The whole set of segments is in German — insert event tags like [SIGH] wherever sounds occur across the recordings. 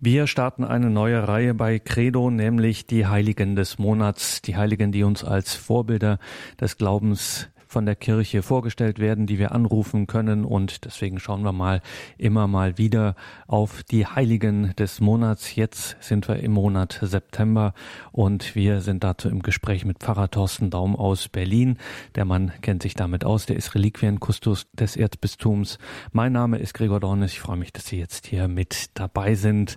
Wir starten eine neue Reihe bei Credo, nämlich die Heiligen des Monats, die Heiligen, die uns als Vorbilder des Glaubens von der Kirche vorgestellt werden, die wir anrufen können. Und deswegen schauen wir mal immer mal wieder auf die Heiligen des Monats. Jetzt sind wir im Monat September und wir sind dazu im Gespräch mit Pfarrer Thorsten Daum aus Berlin. Der Mann kennt sich damit aus. Der ist Reliquienkustos des Erzbistums. Mein Name ist Gregor Dornes. Ich freue mich, dass Sie jetzt hier mit dabei sind.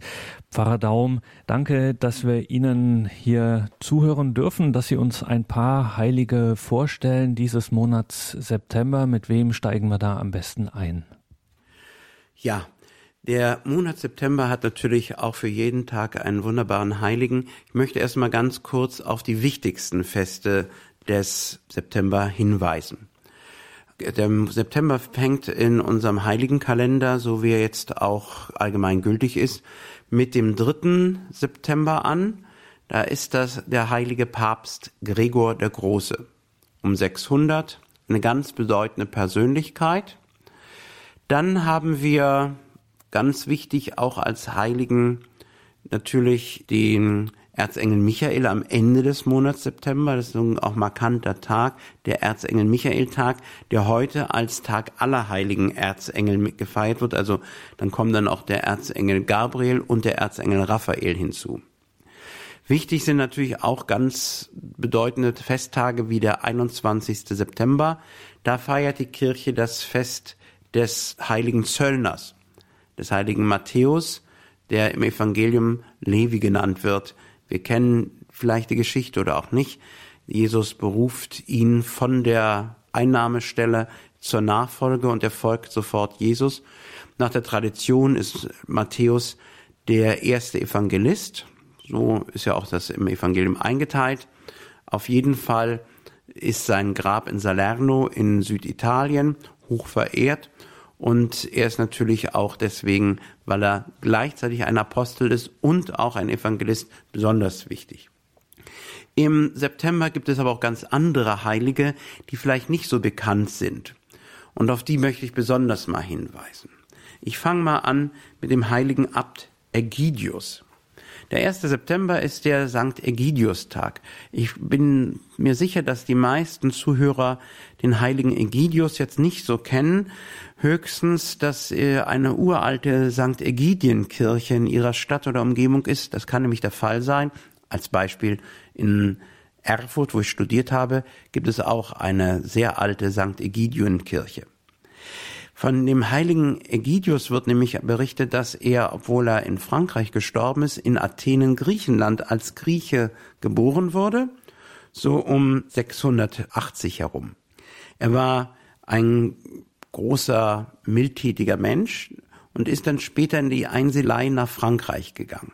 Pfarrer Daum, danke, dass wir Ihnen hier zuhören dürfen, dass Sie uns ein paar Heilige vorstellen dieses Monats September. Mit wem steigen wir da am besten ein? Ja, der Monat September hat natürlich auch für jeden Tag einen wunderbaren Heiligen. Ich möchte erstmal ganz kurz auf die wichtigsten Feste des September hinweisen. Der September fängt in unserem Heiligenkalender, so wie er jetzt auch allgemein gültig ist, mit dem 3. September an. Da ist das der heilige Papst Gregor der Große. Um 600 eine ganz bedeutende Persönlichkeit. Dann haben wir ganz wichtig auch als Heiligen natürlich den Erzengel Michael am Ende des Monats September. Das ist ein auch markanter Tag, der Erzengel Michael-Tag, der heute als Tag aller heiligen Erzengel gefeiert wird. Also dann kommen dann auch der Erzengel Gabriel und der Erzengel Raphael hinzu. Wichtig sind natürlich auch ganz bedeutende Festtage wie der 21. September. Da feiert die Kirche das Fest des heiligen Zöllners, des heiligen Matthäus, der im Evangelium Levi genannt wird. Wir kennen vielleicht die Geschichte oder auch nicht. Jesus beruft ihn von der Einnahmestelle zur Nachfolge und er folgt sofort Jesus. Nach der Tradition ist Matthäus der erste Evangelist. So ist ja auch das im Evangelium eingeteilt. Auf jeden Fall ist sein Grab in Salerno in Süditalien hoch verehrt und er ist natürlich auch deswegen, weil er gleichzeitig ein Apostel ist und auch ein Evangelist, besonders wichtig. Im September gibt es aber auch ganz andere Heilige, die vielleicht nicht so bekannt sind. Und auf die möchte ich besonders mal hinweisen. Ich fange mal an mit dem heiligen Abt Ägidius. Der 1. September ist der Sankt Ägidius-Tag. Ich bin mir sicher, dass die meisten Zuhörer den heiligen Ägidius jetzt nicht so kennen. Höchstens, dass eine uralte Sankt Ägidienkirche in ihrer Stadt oder Umgebung ist. Das kann nämlich der Fall sein. Als Beispiel in Erfurt, wo ich studiert habe, gibt es auch eine sehr alte Sankt Ägidienkirche. Von dem heiligen Ägidius wird nämlich berichtet, dass er, obwohl er in Frankreich gestorben ist, in Athenen, Griechenland als Grieche geboren wurde, so um 680 herum. Er war ein großer, mildtätiger Mensch und ist dann später in die Einselei nach Frankreich gegangen.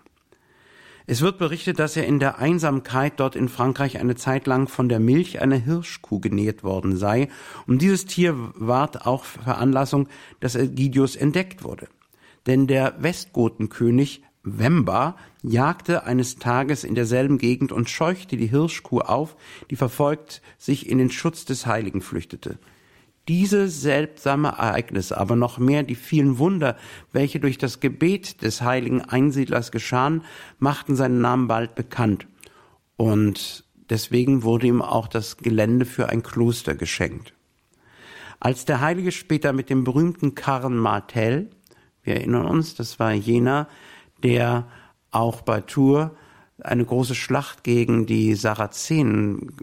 Es wird berichtet, dass er in der Einsamkeit dort in Frankreich eine Zeit lang von der Milch einer Hirschkuh genährt worden sei. Und dieses Tier ward auch Veranlassung, dass Ägidius entdeckt wurde. Denn der Westgotenkönig Wemba jagte eines Tages in derselben Gegend und scheuchte die Hirschkuh auf, die verfolgt sich in den Schutz des Heiligen flüchtete. Diese seltsame Ereignisse, aber noch mehr die vielen Wunder, welche durch das Gebet des heiligen Einsiedlers geschahen, machten seinen Namen bald bekannt. Und deswegen wurde ihm auch das Gelände für ein Kloster geschenkt. Als der Heilige später mit dem berühmten Karren Martel, wir erinnern uns, das war jener, der auch bei Tours eine große Schlacht gegen die Sarazenen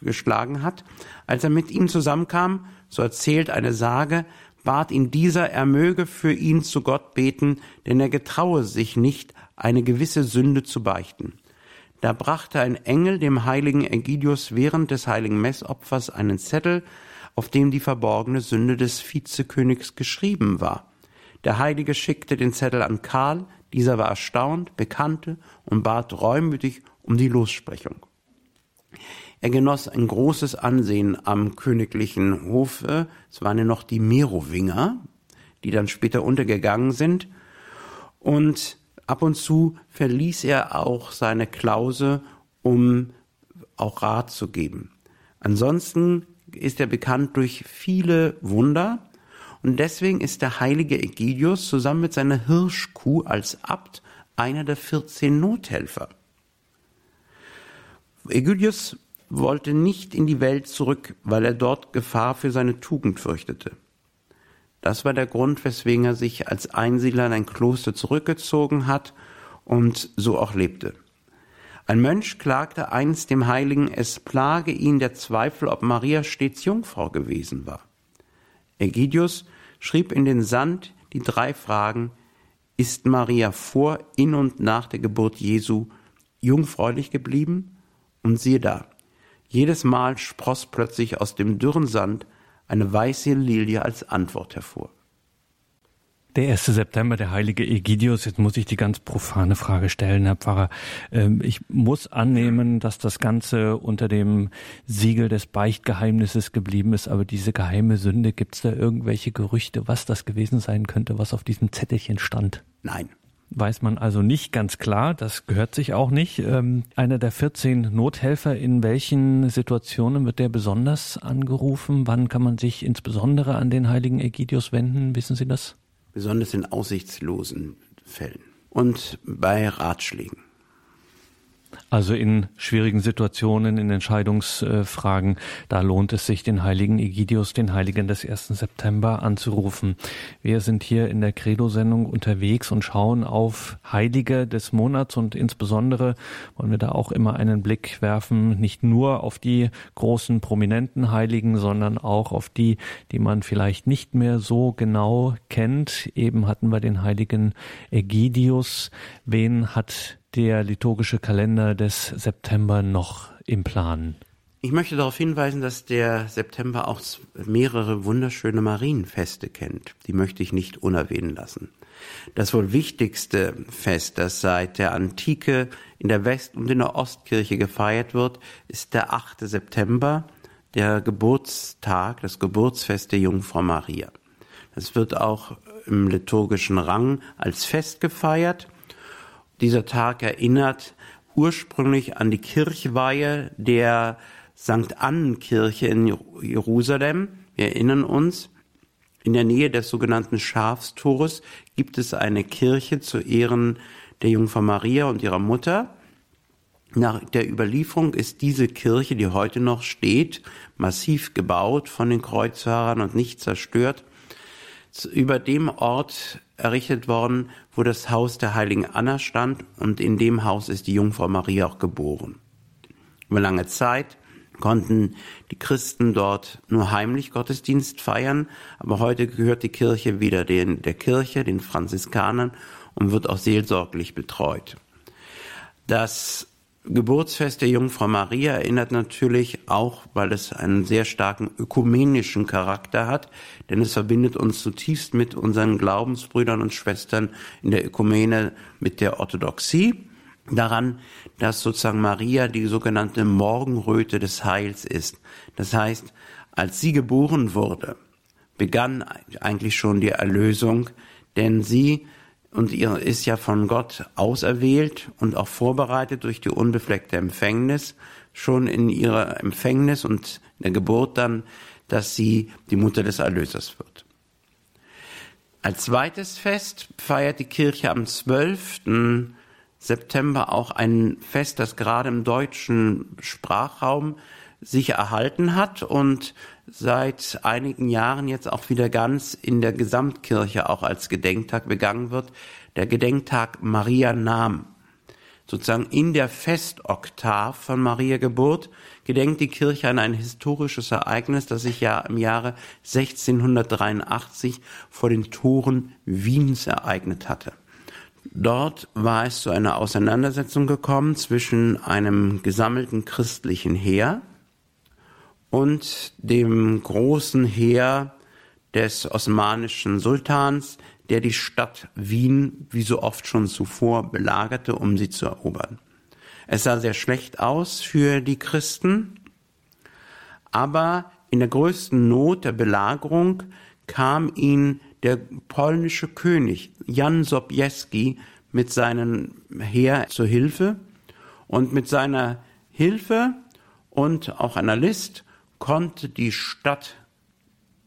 geschlagen hat, als er mit ihm zusammenkam, so erzählt eine Sage, bat ihn dieser, er möge für ihn zu Gott beten, denn er getraue sich nicht, eine gewisse Sünde zu beichten. Da brachte ein Engel dem heiligen Ägidius während des heiligen Messopfers einen Zettel, auf dem die verborgene Sünde des Vizekönigs geschrieben war. Der Heilige schickte den Zettel an Karl, dieser war erstaunt, bekannte und bat reumütig um die Lossprechung. Er genoss ein großes Ansehen am königlichen Hofe. Es waren ja noch die Merowinger, die dann später untergegangen sind. Und ab und zu verließ er auch seine Klause, um auch Rat zu geben. Ansonsten ist er bekannt durch viele Wunder und deswegen ist der heilige Ägidius zusammen mit seiner Hirschkuh als Abt einer der 14 Nothelfer. Ägydius wollte nicht in die Welt zurück, weil er dort Gefahr für seine Tugend fürchtete. Das war der Grund, weswegen er sich als Einsiedler in ein Kloster zurückgezogen hat und so auch lebte. Ein Mönch klagte einst dem Heiligen, es plage ihn der Zweifel, ob Maria stets Jungfrau gewesen war. Ägidius schrieb in den Sand die drei Fragen, ist Maria vor, in und nach der Geburt Jesu jungfräulich geblieben? Und siehe da, jedes Mal spross plötzlich aus dem dürren Sand eine weiße Lilie als Antwort hervor. Der 1. September, der heilige Egidius. Jetzt muss ich die ganz profane Frage stellen, Herr Pfarrer. Ähm, ich muss annehmen, dass das Ganze unter dem Siegel des Beichtgeheimnisses geblieben ist. Aber diese geheime Sünde, gibt es da irgendwelche Gerüchte, was das gewesen sein könnte, was auf diesem Zettelchen stand? Nein weiß man also nicht ganz klar, das gehört sich auch nicht. Ähm, einer der 14 Nothelfer, in welchen Situationen wird der besonders angerufen? Wann kann man sich insbesondere an den heiligen Ägidius wenden? Wissen Sie das? Besonders in aussichtslosen Fällen und bei Ratschlägen. Also in schwierigen Situationen, in Entscheidungsfragen, da lohnt es sich, den heiligen Egidius, den Heiligen des 1. September anzurufen. Wir sind hier in der Credo-Sendung unterwegs und schauen auf Heilige des Monats und insbesondere wollen wir da auch immer einen Blick werfen, nicht nur auf die großen prominenten Heiligen, sondern auch auf die, die man vielleicht nicht mehr so genau kennt. Eben hatten wir den heiligen Egidius. Wen hat der liturgische Kalender des September noch im Plan? Ich möchte darauf hinweisen, dass der September auch mehrere wunderschöne Marienfeste kennt. Die möchte ich nicht unerwähnen lassen. Das wohl wichtigste Fest, das seit der Antike in der West- und in der Ostkirche gefeiert wird, ist der 8. September, der Geburtstag, das Geburtsfest der Jungfrau Maria. Das wird auch im liturgischen Rang als Fest gefeiert dieser Tag erinnert ursprünglich an die Kirchweihe der St. Annenkirche in Jerusalem. Wir erinnern uns, in der Nähe des sogenannten Schafstores gibt es eine Kirche zu Ehren der Jungfrau Maria und ihrer Mutter. Nach der Überlieferung ist diese Kirche, die heute noch steht, massiv gebaut von den Kreuzfahrern und nicht zerstört, über dem Ort errichtet worden, wo das Haus der heiligen Anna stand und in dem Haus ist die Jungfrau Maria auch geboren. Über lange Zeit konnten die Christen dort nur heimlich Gottesdienst feiern, aber heute gehört die Kirche wieder den, der Kirche, den Franziskanern und wird auch seelsorglich betreut. Das Geburtsfest der Jungfrau Maria erinnert natürlich auch, weil es einen sehr starken ökumenischen Charakter hat, denn es verbindet uns zutiefst mit unseren Glaubensbrüdern und Schwestern in der Ökumene mit der Orthodoxie daran, dass sozusagen Maria die sogenannte Morgenröte des Heils ist. Das heißt, als sie geboren wurde, begann eigentlich schon die Erlösung, denn sie und ihr ist ja von Gott auserwählt und auch vorbereitet durch die unbefleckte Empfängnis, schon in ihrer Empfängnis und in der Geburt dann, dass sie die Mutter des Erlösers wird. Als zweites Fest feiert die Kirche am 12. September auch ein Fest, das gerade im deutschen Sprachraum sich erhalten hat und seit einigen Jahren jetzt auch wieder ganz in der Gesamtkirche auch als Gedenktag begangen wird, der Gedenktag Maria Nam. Sozusagen in der Festoktav von Maria Geburt gedenkt die Kirche an ein historisches Ereignis, das sich ja im Jahre 1683 vor den Toren Wiens ereignet hatte. Dort war es zu einer Auseinandersetzung gekommen zwischen einem gesammelten christlichen Heer, und dem großen Heer des osmanischen Sultans, der die Stadt Wien wie so oft schon zuvor belagerte, um sie zu erobern. Es sah sehr schlecht aus für die Christen, aber in der größten Not der Belagerung kam ihnen der polnische König Jan Sobieski mit seinem Heer zur Hilfe und mit seiner Hilfe und auch einer List konnte die Stadt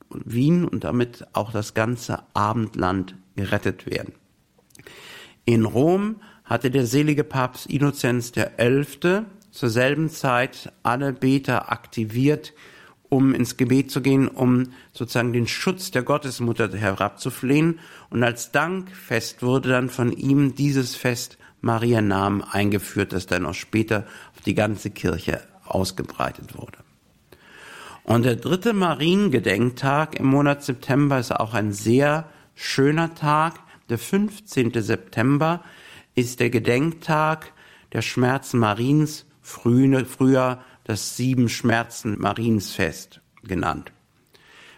Wien und damit auch das ganze Abendland gerettet werden. In Rom hatte der selige Papst Innozenz XI. zur selben Zeit alle Beter aktiviert, um ins Gebet zu gehen, um sozusagen den Schutz der Gottesmutter herabzuflehen. Und als Dankfest wurde dann von ihm dieses Fest Mariennamen eingeführt, das dann auch später auf die ganze Kirche ausgebreitet wurde. Und der dritte Mariengedenktag im Monat September ist auch ein sehr schöner Tag. Der 15. September ist der Gedenktag der Schmerzen Mariens, früher das Sieben Schmerzen Mariensfest genannt.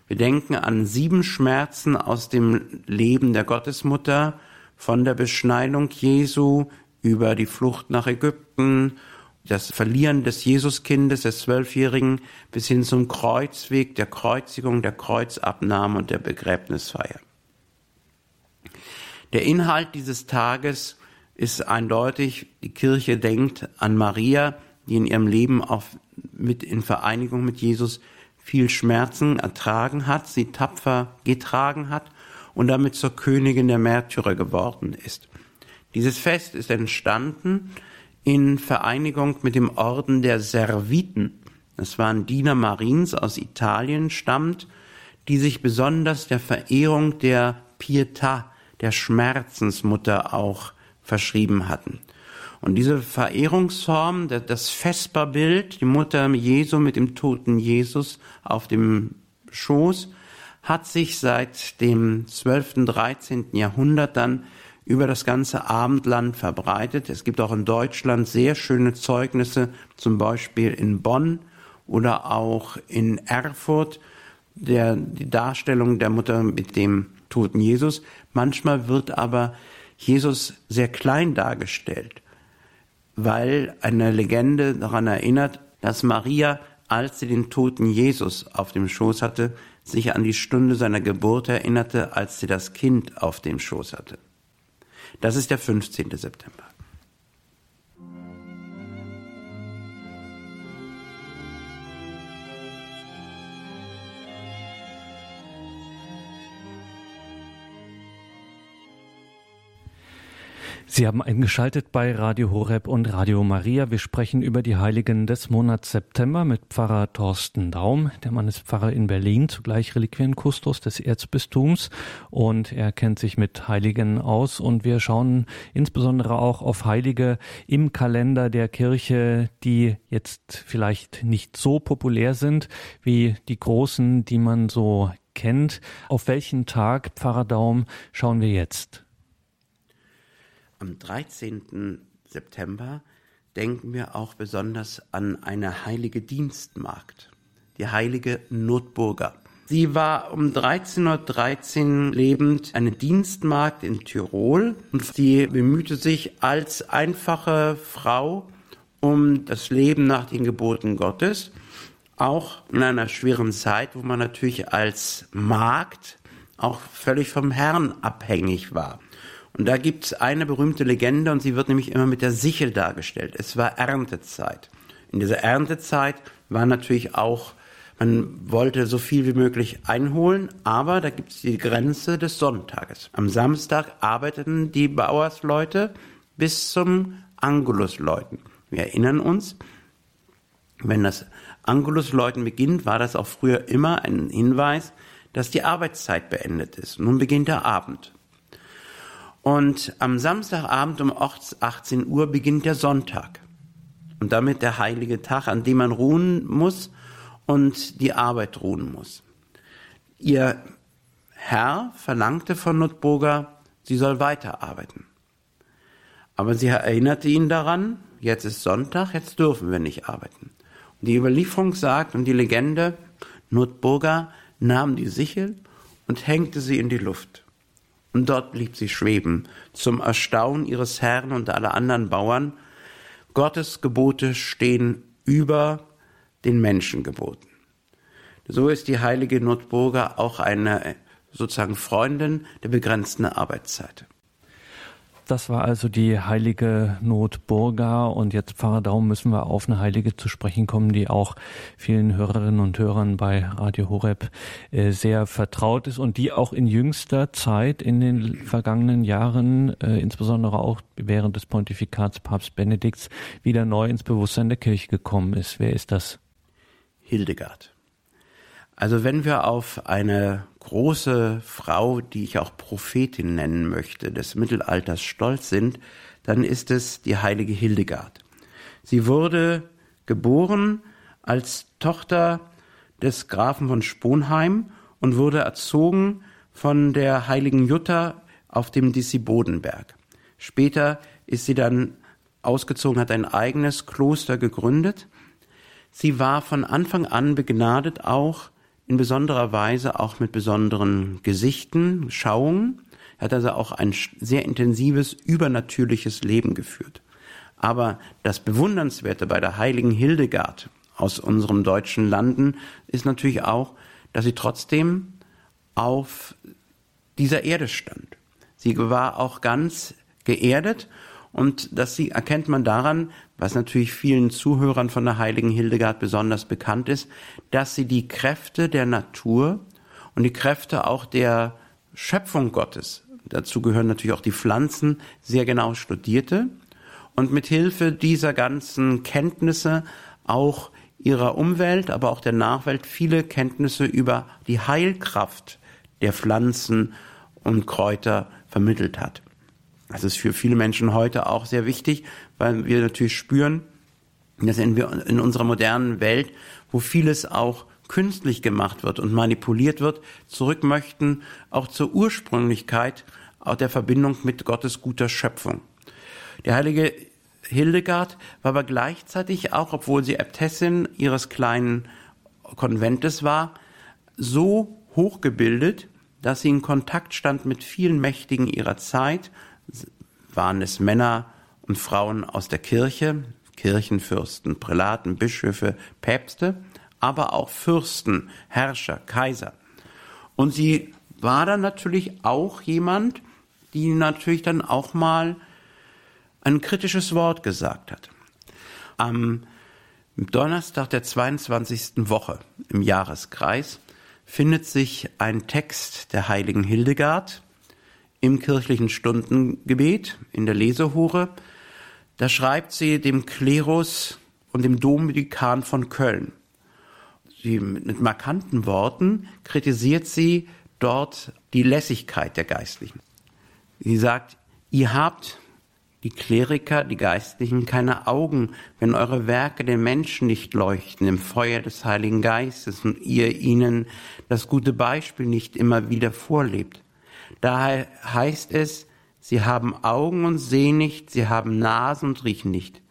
Wir denken an sieben Schmerzen aus dem Leben der Gottesmutter, von der Beschneidung Jesu über die Flucht nach Ägypten, das Verlieren des Jesuskindes, des Zwölfjährigen, bis hin zum Kreuzweg, der Kreuzigung, der Kreuzabnahme und der Begräbnisfeier. Der Inhalt dieses Tages ist eindeutig, die Kirche denkt an Maria, die in ihrem Leben auch mit in Vereinigung mit Jesus viel Schmerzen ertragen hat, sie tapfer getragen hat und damit zur Königin der Märtyrer geworden ist. Dieses Fest ist entstanden in Vereinigung mit dem Orden der Serviten. Das waren Diener Mariens aus Italien stammt, die sich besonders der Verehrung der Pietà, der Schmerzensmutter auch verschrieben hatten. Und diese Verehrungsform, das Vesperbild, die Mutter Jesu mit dem toten Jesus auf dem Schoß, hat sich seit dem 12., 13. Jahrhundert dann über das ganze Abendland verbreitet. Es gibt auch in Deutschland sehr schöne Zeugnisse, zum Beispiel in Bonn oder auch in Erfurt, der, die Darstellung der Mutter mit dem toten Jesus. Manchmal wird aber Jesus sehr klein dargestellt, weil eine Legende daran erinnert, dass Maria, als sie den toten Jesus auf dem Schoß hatte, sich an die Stunde seiner Geburt erinnerte, als sie das Kind auf dem Schoß hatte. Das ist der 15. September. Sie haben eingeschaltet bei Radio Horeb und Radio Maria. Wir sprechen über die Heiligen des Monats September mit Pfarrer Thorsten Daum. Der Mann ist Pfarrer in Berlin, zugleich Reliquienkustos des Erzbistums und er kennt sich mit Heiligen aus und wir schauen insbesondere auch auf Heilige im Kalender der Kirche, die jetzt vielleicht nicht so populär sind wie die großen, die man so kennt. Auf welchen Tag, Pfarrer Daum, schauen wir jetzt? Am 13. September denken wir auch besonders an eine heilige Dienstmagd, die heilige Notburger. Sie war um 1313 lebend eine Dienstmagd in Tirol und sie bemühte sich als einfache Frau um das Leben nach den Geboten Gottes, auch in einer schweren Zeit, wo man natürlich als Magd auch völlig vom Herrn abhängig war. Und da gibt's eine berühmte Legende und sie wird nämlich immer mit der Sichel dargestellt. Es war Erntezeit. In dieser Erntezeit war natürlich auch, man wollte so viel wie möglich einholen, aber da gibt's die Grenze des Sonntages. Am Samstag arbeiteten die Bauersleute bis zum Angelusläuten. Wir erinnern uns, wenn das Angelusläuten beginnt, war das auch früher immer ein Hinweis, dass die Arbeitszeit beendet ist. Nun beginnt der Abend. Und am Samstagabend um 18 Uhr beginnt der Sonntag. Und damit der heilige Tag, an dem man ruhen muss und die Arbeit ruhen muss. Ihr Herr verlangte von Notburger, sie soll weiterarbeiten. Aber sie erinnerte ihn daran, jetzt ist Sonntag, jetzt dürfen wir nicht arbeiten. Und die Überlieferung sagt und die Legende, Notburger nahm die Sichel und hängte sie in die Luft. Und dort blieb sie schweben, zum Erstaunen ihres Herrn und aller anderen Bauern. Gottes Gebote stehen über den Menschengeboten. So ist die heilige Notburger auch eine sozusagen Freundin der begrenzten Arbeitszeit. Das war also die heilige Notburga und jetzt Pfarrer Daum müssen wir auf eine Heilige zu sprechen kommen, die auch vielen Hörerinnen und Hörern bei Radio Horeb äh, sehr vertraut ist und die auch in jüngster Zeit in den vergangenen Jahren, äh, insbesondere auch während des Pontifikats Papst Benedikts, wieder neu ins Bewusstsein der Kirche gekommen ist. Wer ist das? Hildegard. Also wenn wir auf eine große Frau, die ich auch Prophetin nennen möchte, des Mittelalters stolz sind, dann ist es die heilige Hildegard. Sie wurde geboren als Tochter des Grafen von Sponheim und wurde erzogen von der heiligen Jutta auf dem Dissibodenberg. Später ist sie dann ausgezogen, hat ein eigenes Kloster gegründet. Sie war von Anfang an begnadet auch in besonderer Weise auch mit besonderen Gesichten, Schauungen. Er hat also auch ein sehr intensives, übernatürliches Leben geführt. Aber das Bewundernswerte bei der heiligen Hildegard aus unserem deutschen Landen ist natürlich auch, dass sie trotzdem auf dieser Erde stand. Sie war auch ganz geerdet und das erkennt man daran, was natürlich vielen Zuhörern von der heiligen Hildegard besonders bekannt ist, dass sie die Kräfte der Natur und die Kräfte auch der Schöpfung Gottes, dazu gehören natürlich auch die Pflanzen, sehr genau studierte und mit Hilfe dieser ganzen Kenntnisse auch ihrer Umwelt, aber auch der Nachwelt viele Kenntnisse über die Heilkraft der Pflanzen und Kräuter vermittelt hat. Das ist für viele Menschen heute auch sehr wichtig, weil wir natürlich spüren, dass in, in unserer modernen Welt, wo vieles auch künstlich gemacht wird und manipuliert wird, zurück möchten, auch zur Ursprünglichkeit, auch der Verbindung mit Gottes guter Schöpfung. Der heilige Hildegard war aber gleichzeitig auch, obwohl sie Äbtissin ihres kleinen Konventes war, so hochgebildet, dass sie in Kontakt stand mit vielen Mächtigen ihrer Zeit, waren es Männer und Frauen aus der Kirche, Kirchenfürsten, Prälaten, Bischöfe, Päpste, aber auch Fürsten, Herrscher, Kaiser. Und sie war dann natürlich auch jemand, die natürlich dann auch mal ein kritisches Wort gesagt hat. Am Donnerstag der 22. Woche im Jahreskreis findet sich ein Text der heiligen Hildegard, im kirchlichen Stundengebet, in der Lesehure. Da schreibt sie dem Klerus und dem Domdekan von Köln. Sie, mit markanten Worten kritisiert sie dort die Lässigkeit der Geistlichen. Sie sagt, ihr habt, die Kleriker, die Geistlichen, keine Augen, wenn eure Werke den Menschen nicht leuchten im Feuer des Heiligen Geistes und ihr ihnen das gute Beispiel nicht immer wieder vorlebt. Daher heißt es, sie haben Augen und sehen nicht, sie haben Nasen und riechen nicht.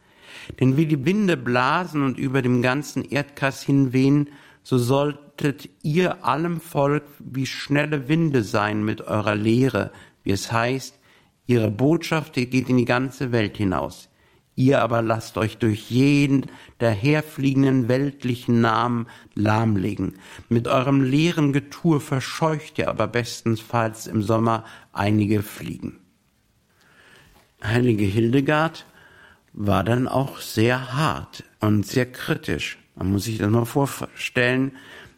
Denn wie die Winde blasen und über dem ganzen Erdkreis hinwehen, so solltet ihr allem Volk wie schnelle Winde sein mit eurer Lehre, wie es heißt, ihre Botschaft geht in die ganze Welt hinaus. Ihr aber lasst euch durch jeden daherfliegenden weltlichen Namen lahmlegen. Mit eurem leeren Getue verscheucht ihr aber bestenfalls im Sommer einige Fliegen. Heilige Hildegard war dann auch sehr hart und sehr kritisch. Man muss sich das mal vorstellen.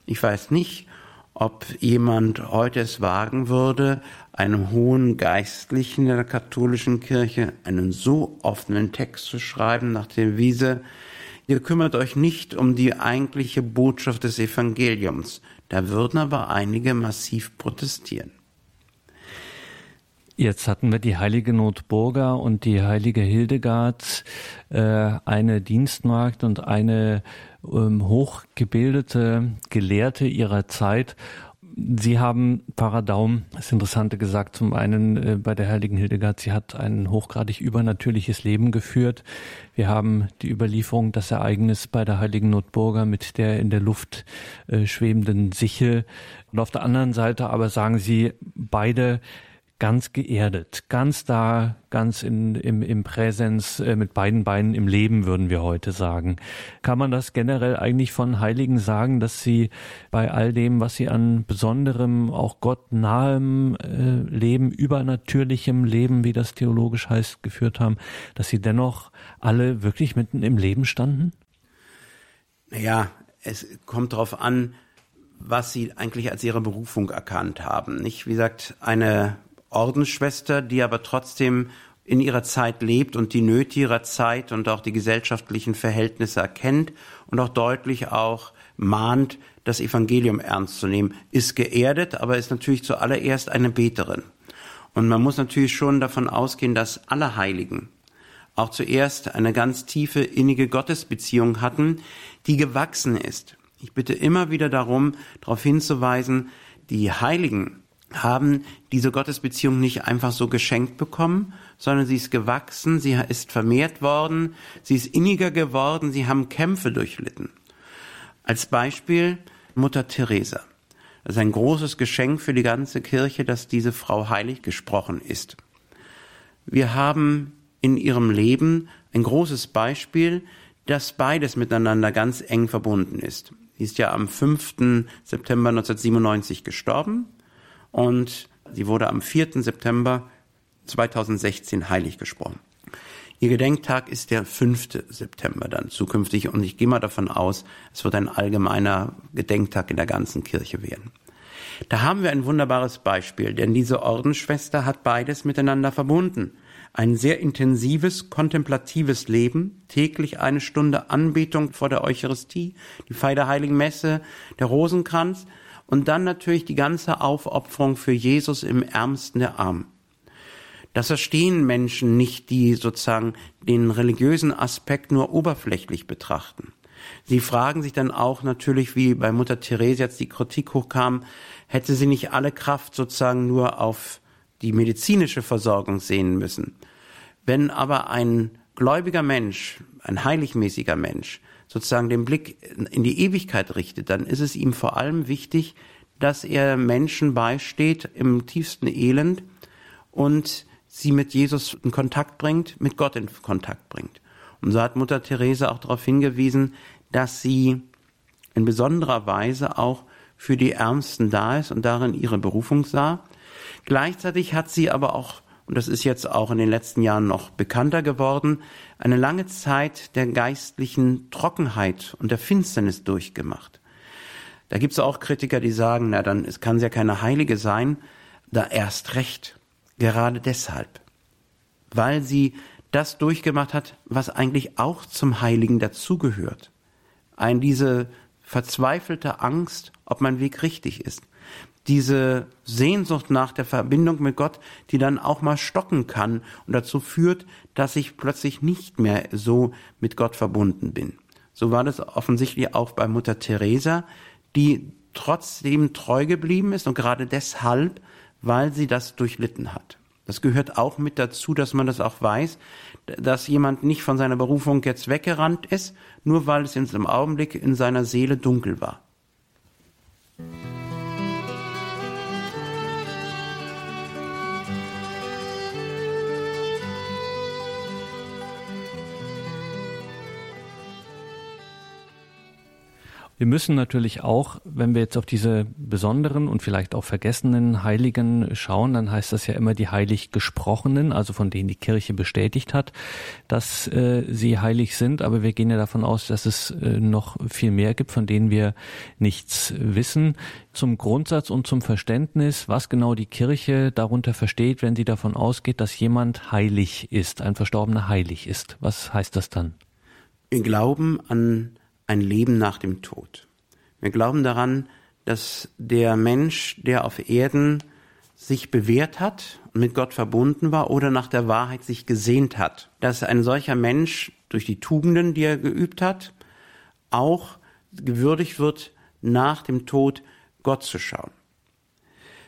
Ich weiß nicht, ob jemand heute es wagen würde, einem hohen Geistlichen der katholischen Kirche einen so offenen Text zu schreiben nach der Wiese, ihr kümmert euch nicht um die eigentliche Botschaft des Evangeliums. Da würden aber einige massiv protestieren. Jetzt hatten wir die heilige Notburga und die heilige Hildegard, äh, eine Dienstmagd und eine ähm, hochgebildete Gelehrte ihrer Zeit. Sie haben, Pfarrer Daum, das Interessante gesagt, zum einen äh, bei der heiligen Hildegard, sie hat ein hochgradig übernatürliches Leben geführt. Wir haben die Überlieferung, das Ereignis bei der heiligen Notburger mit der in der Luft äh, schwebenden Sichel. Und auf der anderen Seite aber sagen Sie beide, ganz geerdet, ganz da, ganz in, im, im Präsens, äh, mit beiden Beinen im Leben, würden wir heute sagen. Kann man das generell eigentlich von Heiligen sagen, dass sie bei all dem, was sie an besonderem, auch Gott nahem äh, Leben, übernatürlichem Leben, wie das theologisch heißt, geführt haben, dass sie dennoch alle wirklich mitten im Leben standen? Naja, es kommt darauf an, was sie eigentlich als ihre Berufung erkannt haben. Nicht, wie gesagt, eine Ordensschwester, die aber trotzdem in ihrer Zeit lebt und die Nöte ihrer Zeit und auch die gesellschaftlichen Verhältnisse erkennt und auch deutlich auch mahnt, das Evangelium ernst zu nehmen, ist geerdet, aber ist natürlich zuallererst eine Beterin. Und man muss natürlich schon davon ausgehen, dass alle Heiligen auch zuerst eine ganz tiefe, innige Gottesbeziehung hatten, die gewachsen ist. Ich bitte immer wieder darum, darauf hinzuweisen, die Heiligen haben diese Gottesbeziehung nicht einfach so geschenkt bekommen, sondern sie ist gewachsen, sie ist vermehrt worden, sie ist inniger geworden, sie haben Kämpfe durchlitten. Als Beispiel Mutter Teresa. Das ist ein großes Geschenk für die ganze Kirche, dass diese Frau heilig gesprochen ist. Wir haben in ihrem Leben ein großes Beispiel, dass beides miteinander ganz eng verbunden ist. Sie ist ja am 5. September 1997 gestorben und sie wurde am 4. September 2016 heilig gesprochen. Ihr Gedenktag ist der 5. September dann zukünftig und ich gehe mal davon aus, es wird ein allgemeiner Gedenktag in der ganzen Kirche werden. Da haben wir ein wunderbares Beispiel, denn diese Ordensschwester hat beides miteinander verbunden. Ein sehr intensives, kontemplatives Leben, täglich eine Stunde Anbetung vor der Eucharistie, die Feier der Heiligen Messe, der Rosenkranz und dann natürlich die ganze Aufopferung für Jesus im Ärmsten der Armen. Das verstehen Menschen nicht, die sozusagen den religiösen Aspekt nur oberflächlich betrachten. Sie fragen sich dann auch natürlich, wie bei Mutter Therese jetzt die Kritik hochkam, hätte sie nicht alle Kraft sozusagen nur auf die medizinische Versorgung sehen müssen. Wenn aber ein gläubiger Mensch, ein heiligmäßiger Mensch, sozusagen den Blick in die Ewigkeit richtet, dann ist es ihm vor allem wichtig, dass er Menschen beisteht im tiefsten Elend und sie mit Jesus in Kontakt bringt, mit Gott in Kontakt bringt. Und so hat Mutter Therese auch darauf hingewiesen, dass sie in besonderer Weise auch für die Ärmsten da ist und darin ihre Berufung sah. Gleichzeitig hat sie aber auch und das ist jetzt auch in den letzten Jahren noch bekannter geworden, eine lange Zeit der geistlichen Trockenheit und der Finsternis durchgemacht. Da gibt es auch Kritiker, die sagen, na dann es kann ja keine Heilige sein, da erst recht, gerade deshalb, weil sie das durchgemacht hat, was eigentlich auch zum Heiligen dazugehört. Ein diese verzweifelte Angst, ob mein Weg richtig ist diese Sehnsucht nach der Verbindung mit Gott, die dann auch mal stocken kann und dazu führt, dass ich plötzlich nicht mehr so mit Gott verbunden bin. So war das offensichtlich auch bei Mutter Teresa, die trotzdem treu geblieben ist und gerade deshalb, weil sie das durchlitten hat. Das gehört auch mit dazu, dass man das auch weiß, dass jemand nicht von seiner Berufung jetzt weggerannt ist, nur weil es in seinem Augenblick in seiner Seele dunkel war. Wir müssen natürlich auch, wenn wir jetzt auf diese besonderen und vielleicht auch vergessenen Heiligen schauen, dann heißt das ja immer die heilig gesprochenen, also von denen die Kirche bestätigt hat, dass äh, sie heilig sind. Aber wir gehen ja davon aus, dass es äh, noch viel mehr gibt, von denen wir nichts wissen. Zum Grundsatz und zum Verständnis, was genau die Kirche darunter versteht, wenn sie davon ausgeht, dass jemand heilig ist, ein Verstorbener heilig ist. Was heißt das dann? Wir glauben an ein Leben nach dem Tod. Wir glauben daran, dass der Mensch, der auf Erden sich bewährt hat und mit Gott verbunden war oder nach der Wahrheit sich gesehnt hat, dass ein solcher Mensch durch die Tugenden, die er geübt hat, auch gewürdigt wird, nach dem Tod Gott zu schauen.